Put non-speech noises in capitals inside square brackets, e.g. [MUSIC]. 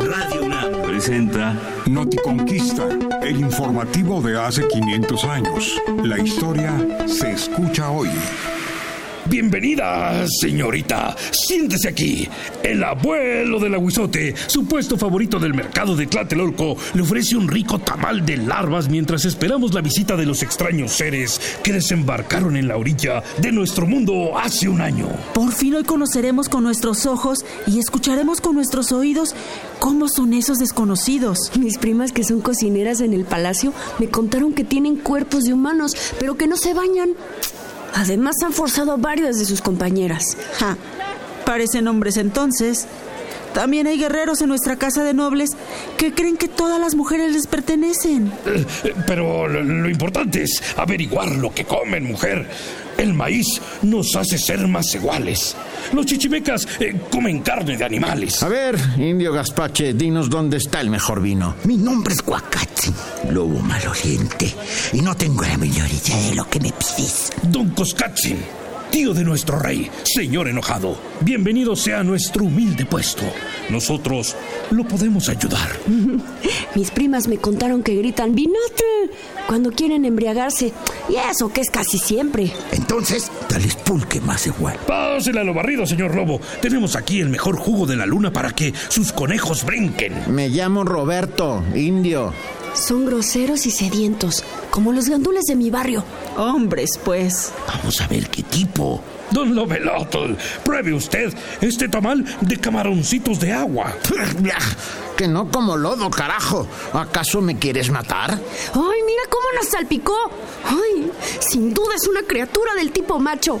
Radio UNAM presenta Noticonquista, el informativo de hace 500 años. La historia se escucha hoy. Bienvenida, señorita. Siéntese aquí. El abuelo del aguizote, su puesto favorito del mercado de Tlatelolco, le ofrece un rico tamal de larvas mientras esperamos la visita de los extraños seres que desembarcaron en la orilla de nuestro mundo hace un año. Por fin hoy conoceremos con nuestros ojos y escucharemos con nuestros oídos cómo son esos desconocidos. Mis primas que son cocineras en el palacio me contaron que tienen cuerpos de humanos, pero que no se bañan. Además han forzado a varias de sus compañeras. Parecen hombres entonces. También hay guerreros en nuestra casa de nobles que creen que todas las mujeres les pertenecen. [CLEARS THROAT] Pero lo, lo importante es averiguar lo que comen, mujer. El maíz nos hace ser más iguales. Los chichimecas eh, comen carne de animales. A ver, indio Gaspache, dinos dónde está el mejor vino. Mi nombre es Guacate, lobo maloliente, y no tengo la menor idea de lo que me pides. Don Coscatzin, tío de nuestro rey, señor enojado, bienvenido sea a nuestro humilde puesto. Nosotros lo podemos ayudar. [LAUGHS] Mis primas me contaron que gritan vinote cuando quieren embriagarse. Y eso que es casi siempre. Entonces, dales pulque más igual. Pásele a lo barrido, señor Lobo. Tenemos aquí el mejor jugo de la luna para que sus conejos brinquen. Me llamo Roberto, indio. Son groseros y sedientos, como los gandules de mi barrio. Hombres, pues. Vamos a ver qué tipo. Don Lobelotl, pruebe usted este tamal de camaroncitos de agua. [LAUGHS] Que no como lodo, carajo. ¿Acaso me quieres matar? ¡Ay, mira cómo nos salpicó! ¡Ay! Sin duda es una criatura del tipo macho.